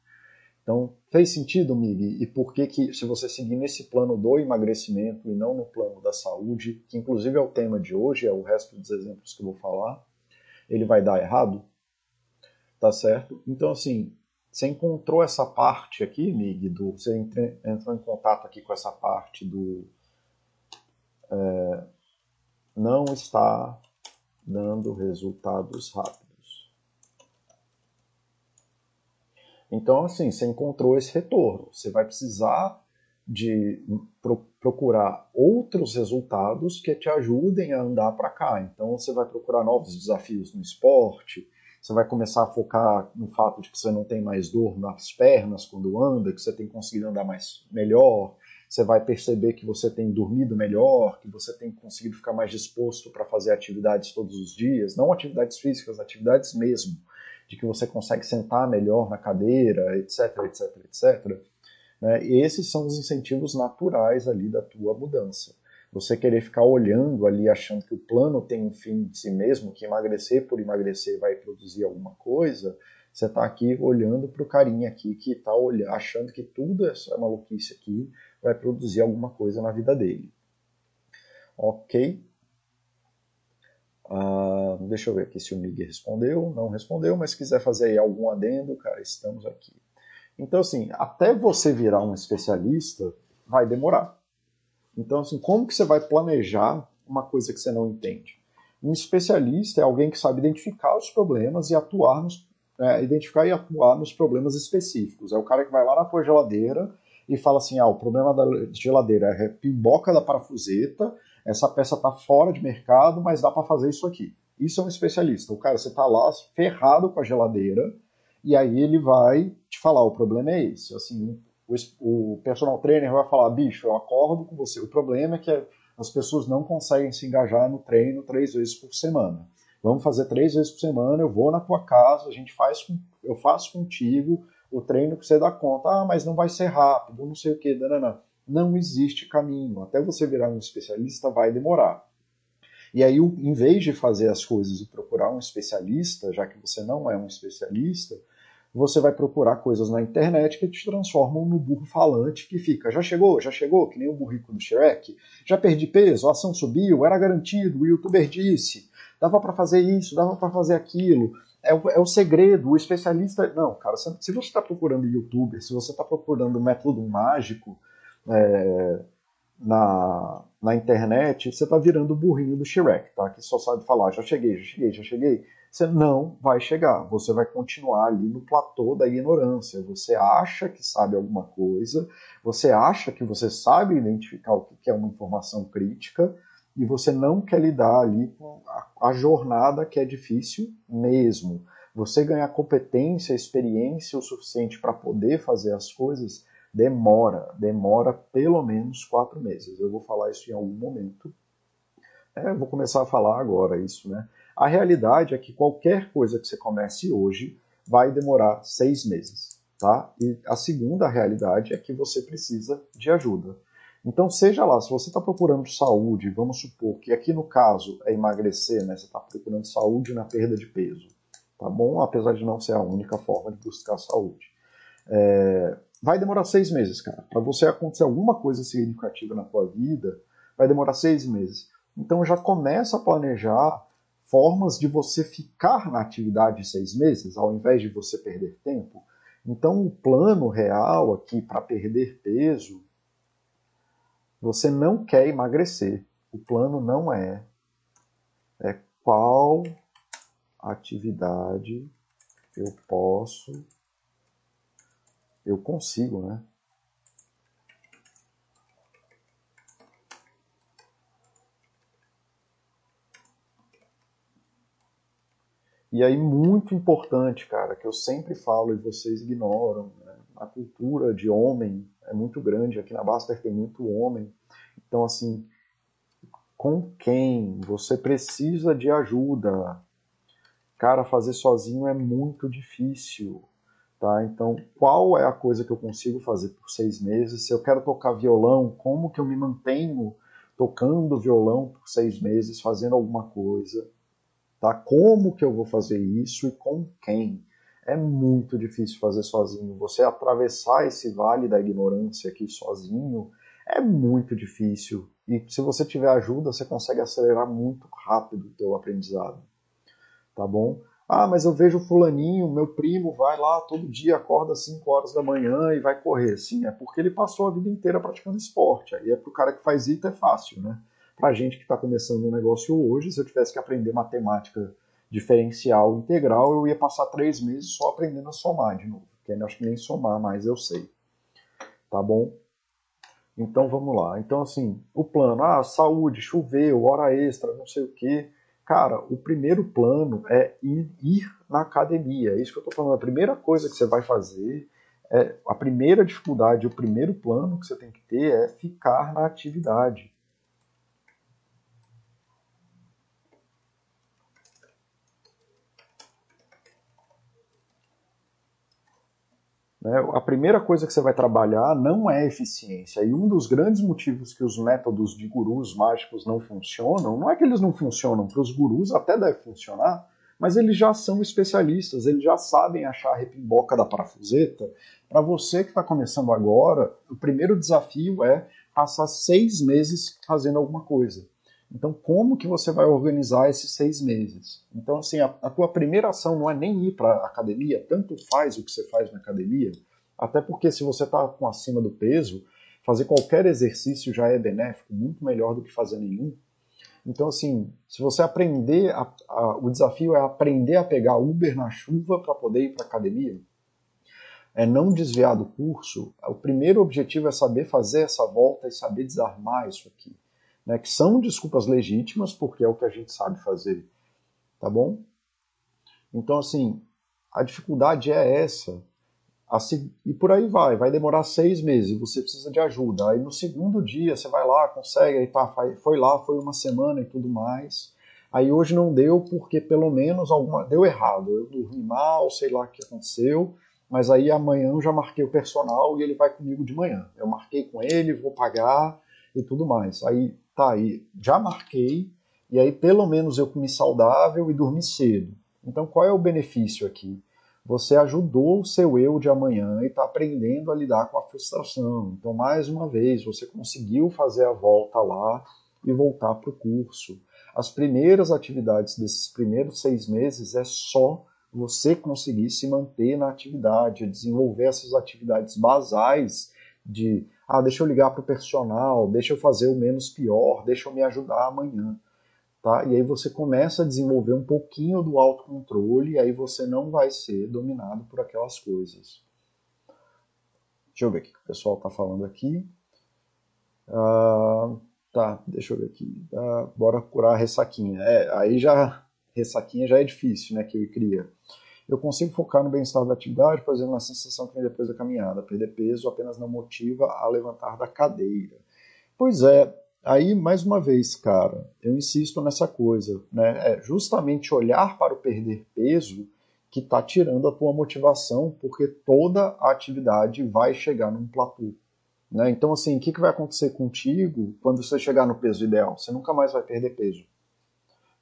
Então, fez sentido, Mig? E por que que, se você seguir nesse plano do emagrecimento e não no plano da saúde, que inclusive é o tema de hoje, é o resto dos exemplos que eu vou falar, ele vai dar errado? Tá certo? Então, assim, você encontrou essa parte aqui, Mig, do, você entrou em contato aqui com essa parte do... É, não está dando resultados rápidos. Então, assim, você encontrou esse retorno. Você vai precisar de pro, procurar outros resultados que te ajudem a andar para cá. Então, você vai procurar novos desafios no esporte. Você vai começar a focar no fato de que você não tem mais dor nas pernas quando anda, que você tem conseguido andar mais melhor. Você vai perceber que você tem dormido melhor, que você tem conseguido ficar mais disposto para fazer atividades todos os dias, não atividades físicas, atividades mesmo de que você consegue sentar melhor na cadeira, etc, etc, etc. Né? E esses são os incentivos naturais ali da tua mudança. Você querer ficar olhando ali, achando que o plano tem um fim de si mesmo, que emagrecer por emagrecer vai produzir alguma coisa, você está aqui olhando para o carinha aqui que está achando que tudo essa maluquice aqui vai produzir alguma coisa na vida dele. Ok? Ah, deixa eu ver aqui se o Miguel respondeu. Não respondeu, mas se quiser fazer aí algum adendo, cara, estamos aqui. Então, assim, até você virar um especialista, vai demorar. Então, assim, como que você vai planejar uma coisa que você não entende? Um especialista é alguém que sabe identificar os problemas e atuar nos, é, identificar e atuar nos problemas específicos. É o cara que vai lá na tua geladeira e fala assim, ah, o problema da geladeira é a pimboca da parafuseta essa peça está fora de mercado, mas dá para fazer isso aqui. Isso é um especialista. O cara, você está lá ferrado com a geladeira, e aí ele vai te falar, o problema é esse. Assim, o, o personal trainer vai falar, bicho, eu acordo com você. O problema é que as pessoas não conseguem se engajar no treino três vezes por semana. Vamos fazer três vezes por semana, eu vou na tua casa, a gente faz, eu faço contigo o treino que você dá conta. Ah, mas não vai ser rápido, não sei o que, não não existe caminho. Até você virar um especialista vai demorar. E aí, em vez de fazer as coisas e procurar um especialista, já que você não é um especialista, você vai procurar coisas na internet que te transformam no burro falante que fica, já chegou, já chegou, que nem o burrico do Shrek, já perdi peso, a ação subiu, era garantido, o youtuber disse, dava para fazer isso, dava para fazer aquilo, é o, é o, segredo, o especialista... Não, cara, se você está procurando youtuber, se você está procurando método mágico, é, na, na internet, você está virando o burrinho do Shrek, tá? Que só sabe falar, já cheguei, já cheguei, já cheguei. Você não vai chegar, você vai continuar ali no platô da ignorância. Você acha que sabe alguma coisa, você acha que você sabe identificar o que é uma informação crítica, e você não quer lidar ali com a, jornada que é difícil mesmo. Você ganhar competência, experiência o suficiente para poder fazer as coisas demora, demora pelo menos quatro meses. Eu vou falar isso em algum momento. É, vou começar a falar agora isso, né? A realidade é que qualquer coisa que você comece hoje vai demorar seis meses, tá? E a segunda realidade é que você precisa de ajuda. Então, seja lá, se você está procurando saúde, vamos supor que aqui no caso é emagrecer, né? Você está procurando saúde na perda de peso, tá bom? Apesar de não ser a única forma de buscar saúde. É, vai demorar seis meses, cara. Para você acontecer alguma coisa significativa na tua vida, vai demorar seis meses. Então já começa a planejar formas de você ficar na atividade seis meses, ao invés de você perder tempo. Então o plano real aqui para perder peso, você não quer emagrecer. O plano não é é qual atividade eu posso eu consigo, né? E aí, muito importante, cara, que eu sempre falo e vocês ignoram, né? a cultura de homem é muito grande. Aqui na Baster tem muito homem. Então, assim, com quem você precisa de ajuda? Cara, fazer sozinho é muito difícil. Tá? Então, qual é a coisa que eu consigo fazer por seis meses? Se eu quero tocar violão, como que eu me mantenho tocando violão por seis meses, fazendo alguma coisa? Tá? Como que eu vou fazer isso e com quem? É muito difícil fazer sozinho. Você atravessar esse vale da ignorância aqui sozinho é muito difícil. E se você tiver ajuda, você consegue acelerar muito rápido o teu aprendizado. Tá bom? Ah, mas eu vejo fulaninho, meu primo, vai lá todo dia, acorda às 5 horas da manhã e vai correr. Sim, é porque ele passou a vida inteira praticando esporte. Aí é pro cara que faz isso é fácil, né? Pra gente que está começando um negócio hoje, se eu tivesse que aprender matemática diferencial integral, eu ia passar três meses só aprendendo a somar de novo. Porque acho que nem somar mais eu sei. Tá bom? Então vamos lá. Então, assim, o plano, ah, saúde, choveu, hora extra, não sei o quê. Cara, o primeiro plano é ir, ir na academia. É isso que eu estou falando. A primeira coisa que você vai fazer, é, a primeira dificuldade, o primeiro plano que você tem que ter é ficar na atividade. A primeira coisa que você vai trabalhar não é eficiência. E um dos grandes motivos que os métodos de gurus mágicos não funcionam, não é que eles não funcionam, para os gurus até deve funcionar, mas eles já são especialistas, eles já sabem achar a repimboca da parafuseta. Para você que está começando agora, o primeiro desafio é passar seis meses fazendo alguma coisa. Então, como que você vai organizar esses seis meses? Então, assim, a, a tua primeira ação não é nem ir para a academia, tanto faz o que você faz na academia, até porque se você está com acima do peso, fazer qualquer exercício já é benéfico, muito melhor do que fazer nenhum. Então, assim, se você aprender, a, a, o desafio é aprender a pegar Uber na chuva para poder ir para a academia, é não desviar do curso. O primeiro objetivo é saber fazer essa volta e saber desarmar isso aqui né, que são desculpas legítimas, porque é o que a gente sabe fazer, tá bom? Então, assim, a dificuldade é essa. E por aí vai, vai demorar seis meses, você precisa de ajuda. Aí no segundo dia você vai lá, consegue, aí tá, foi lá, foi uma semana e tudo mais. Aí hoje não deu porque pelo menos alguma deu errado. Eu dormi mal, sei lá o que aconteceu, mas aí amanhã eu já marquei o personal e ele vai comigo de manhã. Eu marquei com ele, vou pagar e tudo mais. Aí tá aí, já marquei, e aí pelo menos eu comi saudável e dormi cedo. Então qual é o benefício aqui? Você ajudou o seu eu de amanhã e está aprendendo a lidar com a frustração. Então, mais uma vez, você conseguiu fazer a volta lá e voltar para o curso. As primeiras atividades desses primeiros seis meses é só você conseguir se manter na atividade, desenvolver essas atividades basais de ah, deixa eu ligar para o personal, deixa eu fazer o menos pior, deixa eu me ajudar amanhã. Tá? E aí você começa a desenvolver um pouquinho do autocontrole e aí você não vai ser dominado por aquelas coisas. Deixa eu ver o que o pessoal está falando aqui. Uh, tá, deixa eu ver aqui. Uh, bora curar a ressaquinha. É, aí já, ressaquinha já é difícil, né, que eu cria eu consigo focar no bem-estar da atividade, por exemplo, na sensação que vem depois da caminhada. Perder peso apenas não motiva a levantar da cadeira. Pois é, aí mais uma vez, cara, eu insisto nessa coisa, né? É justamente olhar para o perder peso que está tirando a tua motivação, porque toda a atividade vai chegar num platô. Né? Então, assim, o que, que vai acontecer contigo quando você chegar no peso ideal? Você nunca mais vai perder peso.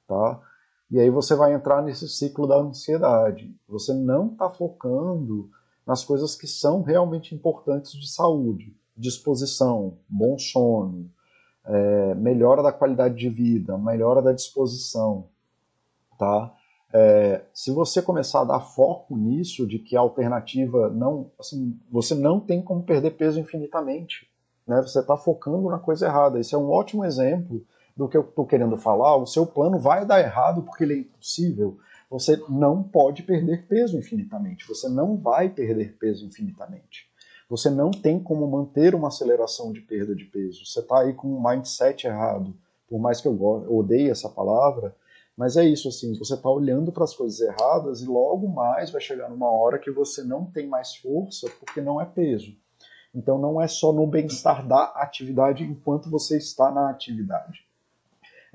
Tá? E aí você vai entrar nesse ciclo da ansiedade. Você não está focando nas coisas que são realmente importantes de saúde, disposição, bom sono, é, melhora da qualidade de vida, melhora da disposição, tá? É, se você começar a dar foco nisso, de que a alternativa não, assim, você não tem como perder peso infinitamente, né? Você está focando na coisa errada. Esse é um ótimo exemplo do que eu estou querendo falar, o seu plano vai dar errado porque ele é impossível. Você não pode perder peso infinitamente. Você não vai perder peso infinitamente. Você não tem como manter uma aceleração de perda de peso. Você está aí com um mindset errado. Por mais que eu odeie essa palavra, Mas é isso, assim, você está olhando para as coisas erradas e logo mais vai chegar numa hora que você não tem mais força porque não é peso. Então não é só no bem-estar da atividade enquanto você está na atividade.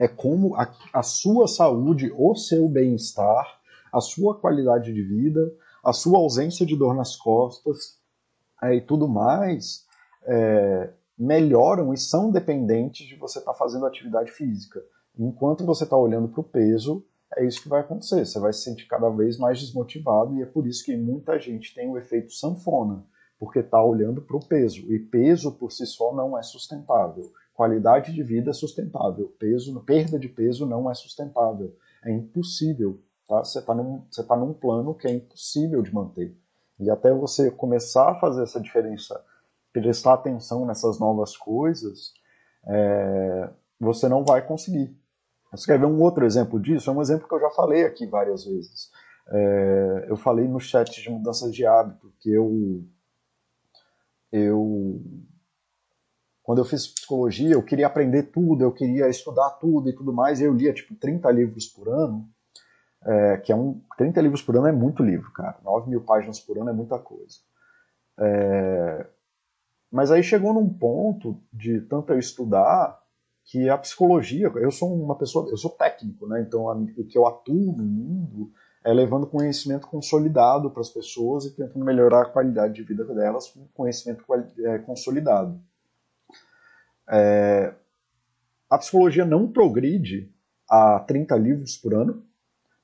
É como a, a sua saúde, o seu bem-estar, a sua qualidade de vida, a sua ausência de dor nas costas é, e tudo mais é, melhoram e são dependentes de você estar tá fazendo atividade física. Enquanto você está olhando para o peso, é isso que vai acontecer. Você vai se sentir cada vez mais desmotivado e é por isso que muita gente tem o efeito sanfona, porque está olhando para o peso. E peso por si só não é sustentável. Qualidade de vida é sustentável. Peso, perda de peso não é sustentável. É impossível. Tá? Você está num, tá num plano que é impossível de manter. E até você começar a fazer essa diferença, prestar atenção nessas novas coisas, é, você não vai conseguir. Você quer ver um outro exemplo disso? É um exemplo que eu já falei aqui várias vezes. É, eu falei no chat de mudanças de hábito que eu, eu quando eu fiz psicologia, eu queria aprender tudo, eu queria estudar tudo e tudo mais, e eu lia tipo 30 livros por ano, é, que é um 30 livros por ano é muito livro, cara. 9 mil páginas por ano é muita coisa. É, mas aí chegou num ponto de tanto eu estudar que a psicologia, eu sou uma pessoa, eu sou técnico, né? Então a, o que eu atuo no mundo é levando conhecimento consolidado para as pessoas e tentando melhorar a qualidade de vida delas com conhecimento é, consolidado. É, a psicologia não progride a 30 livros por ano,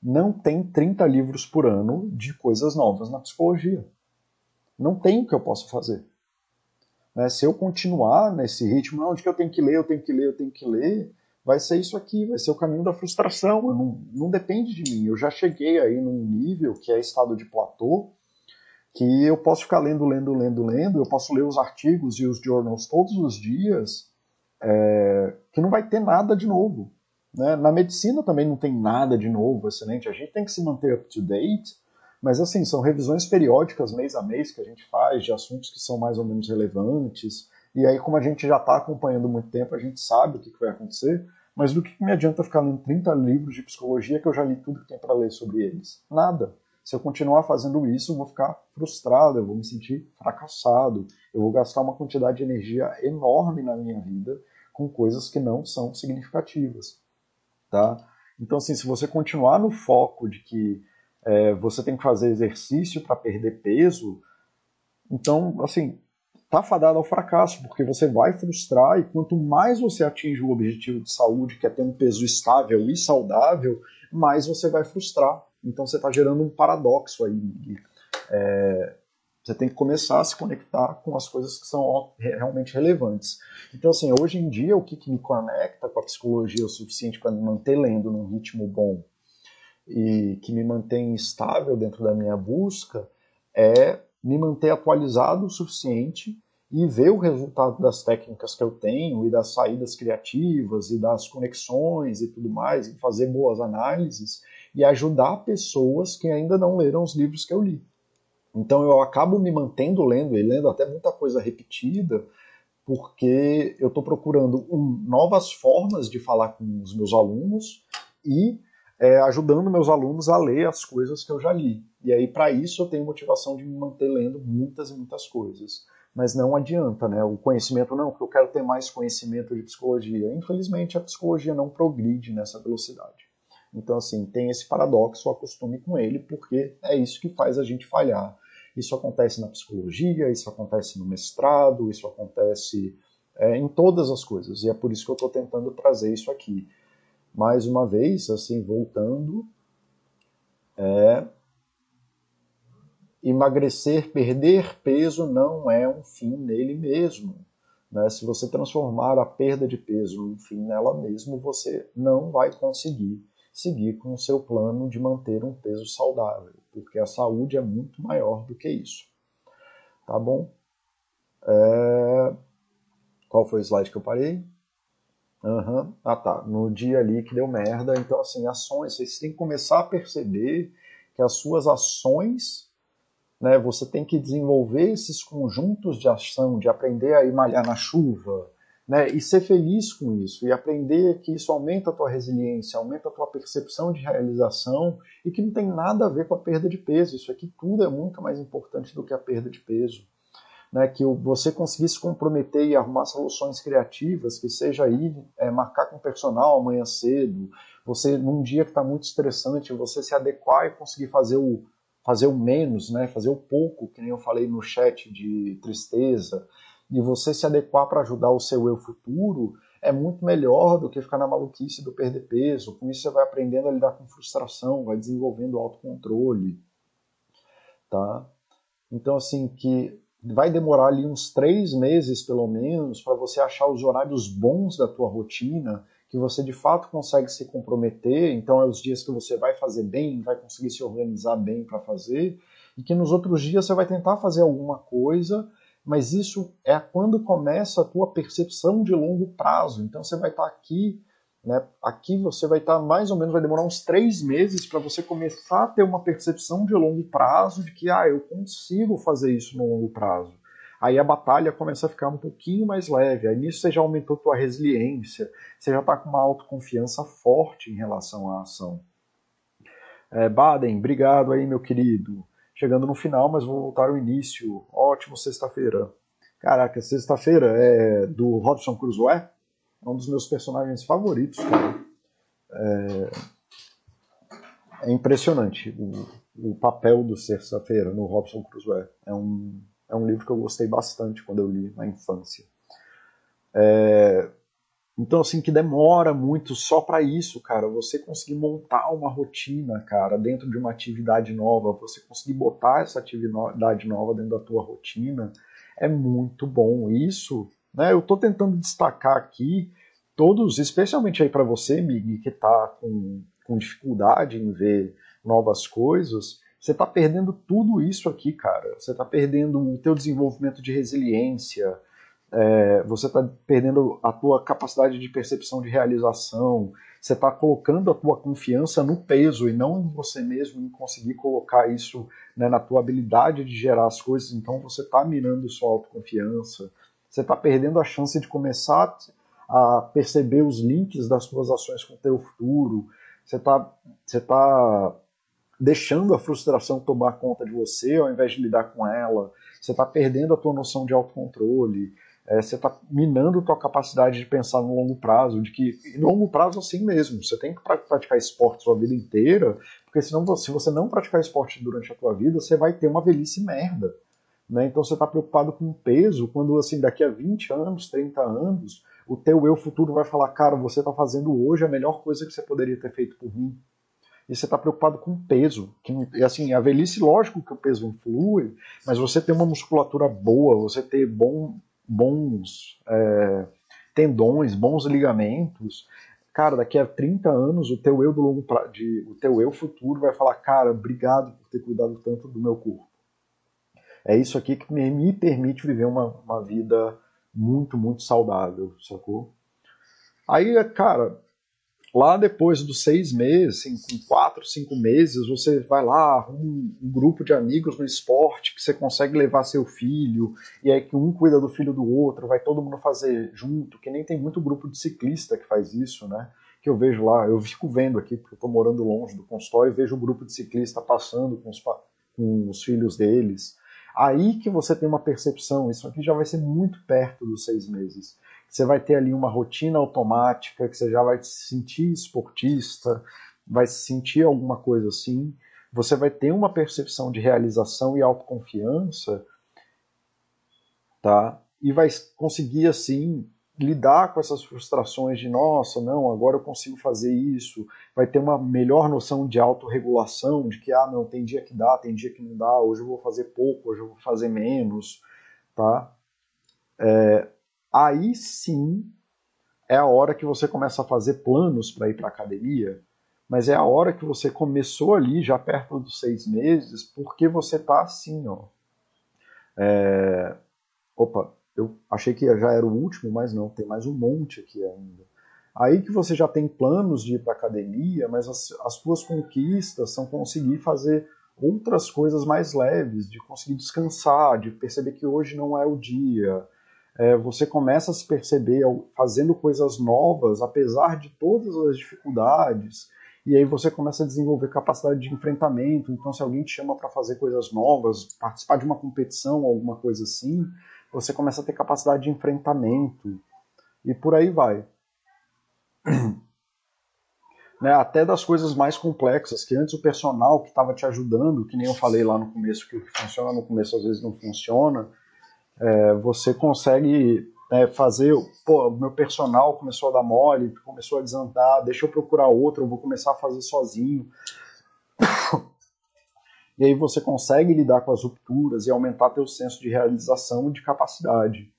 não tem 30 livros por ano de coisas novas na psicologia. Não tem o que eu possa fazer. Né? Se eu continuar nesse ritmo, não, de que eu tenho que ler, eu tenho que ler, eu tenho que ler, vai ser isso aqui, vai ser o caminho da frustração. Não, não depende de mim. Eu já cheguei aí num nível que é estado de platô, que eu posso ficar lendo, lendo, lendo, lendo, eu posso ler os artigos e os journals todos os dias, é, que não vai ter nada de novo. Né? Na medicina também não tem nada de novo, excelente. A gente tem que se manter up to date, mas assim, são revisões periódicas, mês a mês, que a gente faz de assuntos que são mais ou menos relevantes. E aí, como a gente já está acompanhando muito tempo, a gente sabe o que, que vai acontecer. Mas do que, me adianta ficar lendo 30 livros de psicologia que eu já li tudo que tem para ler sobre eles? Nada. Se eu continuar fazendo isso, eu vou ficar frustrado, eu vou me sentir fracassado, eu vou gastar uma quantidade de energia enorme na minha vida com coisas que não são significativas. Tá? Então, assim, se você continuar no foco de que é, você tem que fazer exercício para perder peso, então, assim, tá fadado ao fracasso, porque você vai frustrar e quanto mais você atinge o objetivo de saúde, que é ter um peso estável e saudável, mais você vai frustrar. Então você está gerando um paradoxo aí. É, você tem que começar a se conectar com as coisas que são realmente relevantes. Então, assim, hoje em dia, o que, que me conecta com a psicologia o suficiente para me manter lendo num ritmo bom e que me mantém estável dentro da minha busca é me manter atualizado o suficiente e ver o resultado das técnicas que eu tenho e das saídas criativas e das conexões e tudo mais, e fazer boas análises e ajudar pessoas que ainda não leram os livros que eu li. Então eu acabo me mantendo lendo e lendo até muita coisa repetida, porque eu estou procurando um, novas formas de falar com os meus alunos e é, ajudando meus alunos a ler as coisas que eu já li. E aí, para isso, eu tenho motivação de me manter lendo muitas e muitas coisas. Mas não adianta, né? O conhecimento, não, porque eu quero ter mais conhecimento de psicologia. Infelizmente, a psicologia não progride nessa velocidade. Então, assim, tem esse paradoxo, acostume com ele, porque é isso que faz a gente falhar. Isso acontece na psicologia, isso acontece no mestrado, isso acontece é, em todas as coisas. E é por isso que eu estou tentando trazer isso aqui. Mais uma vez, assim, voltando, é, emagrecer, perder peso não é um fim nele mesmo. Né? Se você transformar a perda de peso num fim nela mesmo, você não vai conseguir seguir com o seu plano de manter um peso saudável, porque a saúde é muito maior do que isso. Tá bom? É... Qual foi o slide que eu parei? Uhum. Ah tá, no dia ali que deu merda. Então, assim, ações, vocês têm que começar a perceber que as suas ações, né, você tem que desenvolver esses conjuntos de ação, de aprender a ir malhar na chuva, né, e ser feliz com isso, e aprender que isso aumenta a tua resiliência, aumenta a tua percepção de realização, e que não tem nada a ver com a perda de peso. Isso aqui tudo é muito mais importante do que a perda de peso. Né, que você conseguir se comprometer e arrumar soluções criativas, que seja ir é, marcar com o personal amanhã cedo, você num dia que está muito estressante, você se adequar e conseguir fazer o, fazer o menos, né, fazer o pouco, que nem eu falei no chat de tristeza, e você se adequar para ajudar o seu eu futuro é muito melhor do que ficar na maluquice do perder peso. Com isso você vai aprendendo a lidar com frustração, vai desenvolvendo autocontrole, tá? Então assim que vai demorar ali uns três meses pelo menos para você achar os horários bons da tua rotina que você de fato consegue se comprometer. Então é os dias que você vai fazer bem, vai conseguir se organizar bem para fazer e que nos outros dias você vai tentar fazer alguma coisa mas isso é quando começa a tua percepção de longo prazo. Então você vai estar aqui, né? Aqui você vai estar mais ou menos, vai demorar uns três meses para você começar a ter uma percepção de longo prazo de que ah, eu consigo fazer isso no longo prazo. Aí a batalha começa a ficar um pouquinho mais leve. Aí nisso você já aumentou tua resiliência, você já está com uma autoconfiança forte em relação à ação. É, Baden, obrigado aí, meu querido chegando no final, mas vou voltar ao início. Ótimo, sexta-feira. Caraca, sexta-feira é do Robson Crusoe, é um dos meus personagens favoritos, cara. É, é impressionante o, o, papel do sexta-feira no Robson Crusoe. É um, é um livro que eu gostei bastante quando eu li na infância. É, então, assim, que demora muito só para isso, cara. Você conseguir montar uma rotina, cara, dentro de uma atividade nova, você conseguir botar essa atividade nova dentro da tua rotina, é muito bom. Isso, né? Eu tô tentando destacar aqui todos, especialmente aí para você, Mig, que tá com, com dificuldade em ver novas coisas, você está perdendo tudo isso aqui, cara. Você está perdendo o teu desenvolvimento de resiliência, é, você está perdendo a tua capacidade de percepção de realização, você está colocando a tua confiança no peso e não em você mesmo, em conseguir colocar isso né, na tua habilidade de gerar as coisas, então você está mirando sua autoconfiança, você está perdendo a chance de começar a perceber os links das suas ações com o teu futuro, você está você tá deixando a frustração tomar conta de você ao invés de lidar com ela, você está perdendo a tua noção de autocontrole, é, você está minando tua capacidade de pensar no longo prazo, de que longo prazo assim mesmo, você tem que praticar esporte sua vida inteira, porque senão se você não praticar esporte durante a tua vida, você vai ter uma velhice merda. Né? Então você está preocupado com o peso, quando assim daqui a 20 anos, 30 anos, o teu eu futuro vai falar, cara, você está fazendo hoje a melhor coisa que você poderia ter feito por mim. E você está preocupado com o peso. Que, assim, a velhice, lógico que o peso influi, mas você ter uma musculatura boa, você ter bom, bons é, tendões, bons ligamentos, cara, daqui a 30 anos o teu eu do longo pra, de, o teu eu futuro vai falar, cara, obrigado por ter cuidado tanto do meu corpo. É isso aqui que me, me permite viver uma, uma vida muito, muito saudável, sacou? Aí, cara, Lá depois dos seis meses, assim, com quatro, cinco meses, você vai lá, um, um, grupo de amigos no esporte que você consegue levar seu filho, e aí que um cuida do filho do outro, vai todo mundo fazer junto, que nem tem muito grupo de ciclista que faz isso, né? Que eu vejo lá, eu fico vendo aqui, porque eu tô morando longe do consultório, e vejo um grupo de ciclista passando com os, com os filhos deles. Aí que você tem uma percepção, isso aqui já vai ser muito perto dos seis meses você vai ter ali uma rotina automática, que você já vai se sentir esportista, vai se sentir alguma coisa assim. Você vai ter uma percepção de realização e autoconfiança, tá? E vai conseguir assim lidar com essas frustrações de nossa, não, agora eu consigo fazer isso. Vai ter uma melhor noção de autorregulação, de que ah, não, tem dia que dá, tem dia que não dá, hoje eu vou fazer pouco, hoje eu vou fazer menos, tá? É, aí sim é a hora que você começa a fazer planos para ir para a academia, mas é a hora que você começou ali, já perto dos seis meses, porque você tá assim, ó. É... Opa, eu achei que já era o último, mas não, tem mais um monte aqui ainda. Aí que você já tem planos de ir para academia, mas as, as suas conquistas são conseguir fazer outras coisas mais leves, de conseguir descansar, de perceber que hoje não é o dia, é, você começa a se perceber fazendo coisas novas, apesar de todas as dificuldades, e aí você começa a desenvolver capacidade de enfrentamento. Então, se alguém te chama para fazer coisas novas, participar de uma competição, alguma coisa assim, você começa a ter capacidade de enfrentamento e por aí vai. né, até das coisas mais complexas, que antes o personal que estava te ajudando, que nem eu falei lá no começo, que o que funciona no começo às vezes não funciona, é, você consegue é, fazer, pô, meu personal começou a dar mole, começou a desandar, deixa eu procurar outro, eu vou começar a fazer sozinho. e aí você consegue lidar com as rupturas e aumentar teu senso de realização e de capacidade.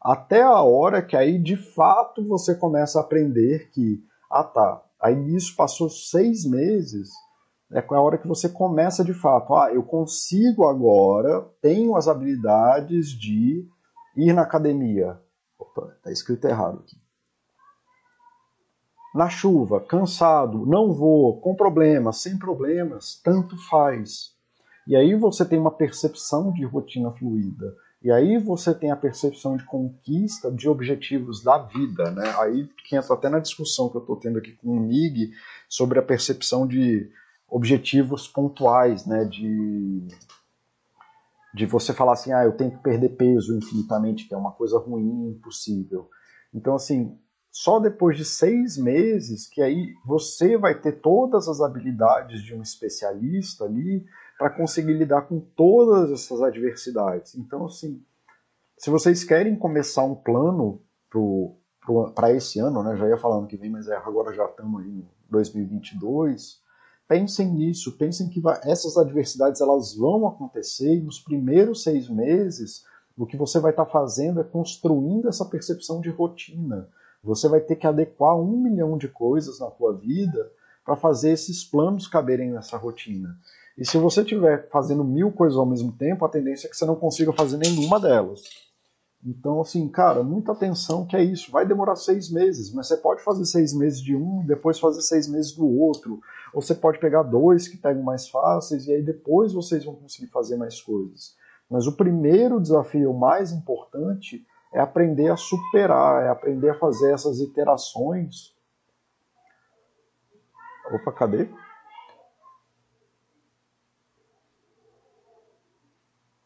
Até a hora que aí de fato você começa a aprender que, ah tá, Aí nisso passou seis meses, é a hora que você começa de fato, ah, eu consigo agora, tenho as habilidades de ir na academia. Opa, tá escrito errado aqui. Na chuva, cansado, não vou, com problemas, sem problemas, tanto faz. E aí você tem uma percepção de rotina fluida. E aí você tem a percepção de conquista de objetivos da vida, né? Aí que entra até na discussão que eu estou tendo aqui com o Mig sobre a percepção de objetivos pontuais, né? De, de você falar assim, ah, eu tenho que perder peso infinitamente, que é uma coisa ruim, impossível. Então, assim, só depois de seis meses que aí você vai ter todas as habilidades de um especialista ali para conseguir lidar com todas essas adversidades. Então, assim, se vocês querem começar um plano para esse ano, né, já ia falando que vem, mas é, agora já estamos em 2022, pensem nisso, pensem que essas adversidades elas vão acontecer e nos primeiros seis meses o que você vai estar tá fazendo é construindo essa percepção de rotina. Você vai ter que adequar um milhão de coisas na tua vida para fazer esses planos caberem nessa rotina. E se você estiver fazendo mil coisas ao mesmo tempo, a tendência é que você não consiga fazer nenhuma delas. Então, assim, cara, muita atenção que é isso. Vai demorar seis meses, mas você pode fazer seis meses de um, depois fazer seis meses do outro. Ou você pode pegar dois que pegam mais fáceis e aí depois vocês vão conseguir fazer mais coisas. Mas o primeiro desafio mais importante é aprender a superar, é aprender a fazer essas iterações. Opa, cadê?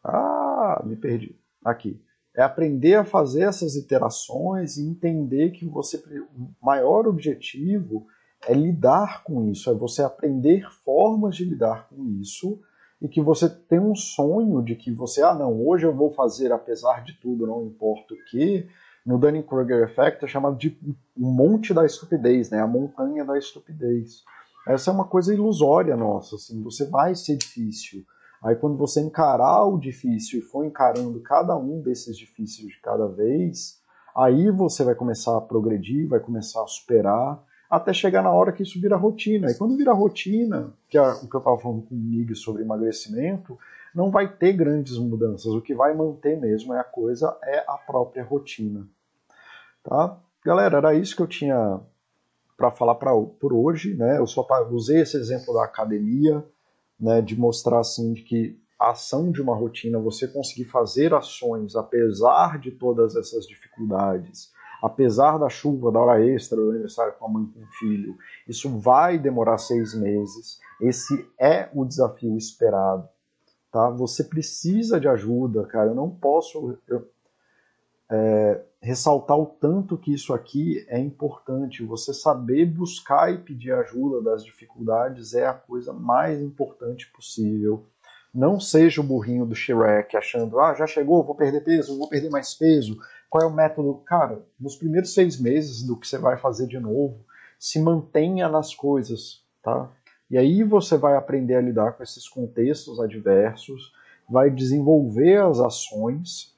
Ah, me perdi. Aqui. É aprender a fazer essas iterações e entender que você o maior objetivo é lidar com isso, é você aprender formas de lidar com isso e que você tem um sonho de que você, ah não, hoje eu vou fazer apesar de tudo, não importa o que, no Dunning-Kruger Effect é chamado de um monte da estupidez, né? a montanha da estupidez. Essa é uma coisa ilusória nossa, assim, você vai ser difícil, Aí quando você encarar o difícil e for encarando cada um desses difíceis de cada vez, aí você vai começar a progredir, vai começar a superar, até chegar na hora que isso vira rotina. E quando vira rotina, que é o que eu estava falando comigo sobre emagrecimento, não vai ter grandes mudanças. O que vai manter mesmo é a coisa, é a própria rotina. Tá? Galera, era isso que eu tinha para falar pra, por hoje. Né? Eu só usei esse exemplo da academia né, de mostrar assim de que a ação de uma rotina, você conseguir fazer ações apesar de todas essas dificuldades, apesar da chuva, da hora extra, do aniversário com a mãe com o filho, isso vai demorar seis meses. Esse é o desafio esperado. Tá? Você precisa de ajuda, cara. Eu não posso. Eu, é, ressaltar o tanto que isso aqui é importante. Você saber buscar e pedir ajuda das dificuldades é a coisa mais importante possível. Não seja o burrinho do Shrek achando, ah, já chegou, vou perder peso, vou perder mais peso. Qual é o método? Cara, nos primeiros seis meses do que você vai fazer de novo, se mantenha nas coisas, tá? E aí você vai aprender a lidar com esses contextos adversos, vai desenvolver as ações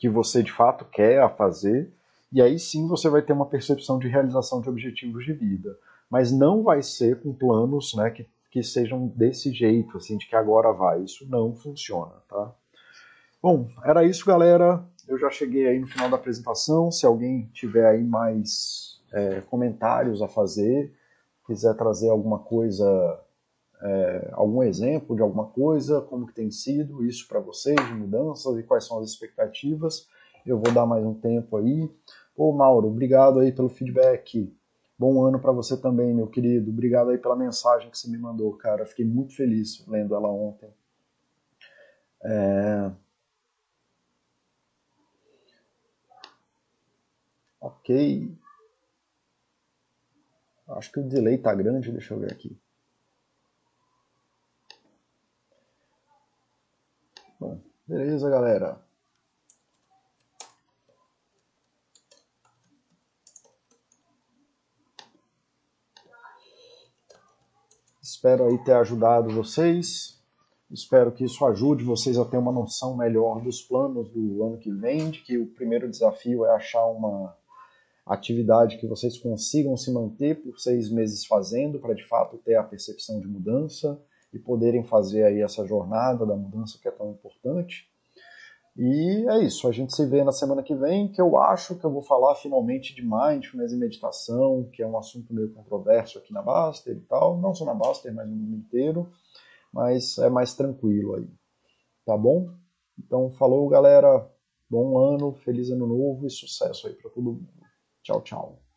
que você de fato quer a fazer, e aí sim você vai ter uma percepção de realização de objetivos de vida. Mas não vai ser com planos né, que, que sejam desse jeito, assim, de que agora vai. Isso não funciona, tá? Bom, era isso, galera. Eu já cheguei aí no final da apresentação. Se alguém tiver aí mais é, comentários a fazer, quiser trazer alguma coisa é, algum exemplo de alguma coisa, como que tem sido isso para vocês, de mudanças e quais são as expectativas. eu vou dar mais um tempo aí. Ô Mauro, obrigado aí pelo feedback. Bom ano para você também, meu querido. Obrigado aí pela mensagem que você me mandou, cara. Fiquei muito feliz lendo ela ontem. É... Ok. Acho que o delay tá grande, deixa eu ver aqui. Bom, beleza, galera. Espero aí ter ajudado vocês. Espero que isso ajude vocês a ter uma noção melhor dos planos do ano que vem, de que o primeiro desafio é achar uma atividade que vocês consigam se manter por seis meses fazendo, para de fato ter a percepção de mudança e poderem fazer aí essa jornada da mudança que é tão importante. E é isso, a gente se vê na semana que vem, que eu acho que eu vou falar finalmente de mindfulness e meditação, que é um assunto meio controverso aqui na Baster e tal, não só na Baster, mas no mundo inteiro, mas é mais tranquilo aí, tá bom? Então, falou galera, bom ano, feliz ano novo e sucesso aí para todo mundo. Tchau, tchau.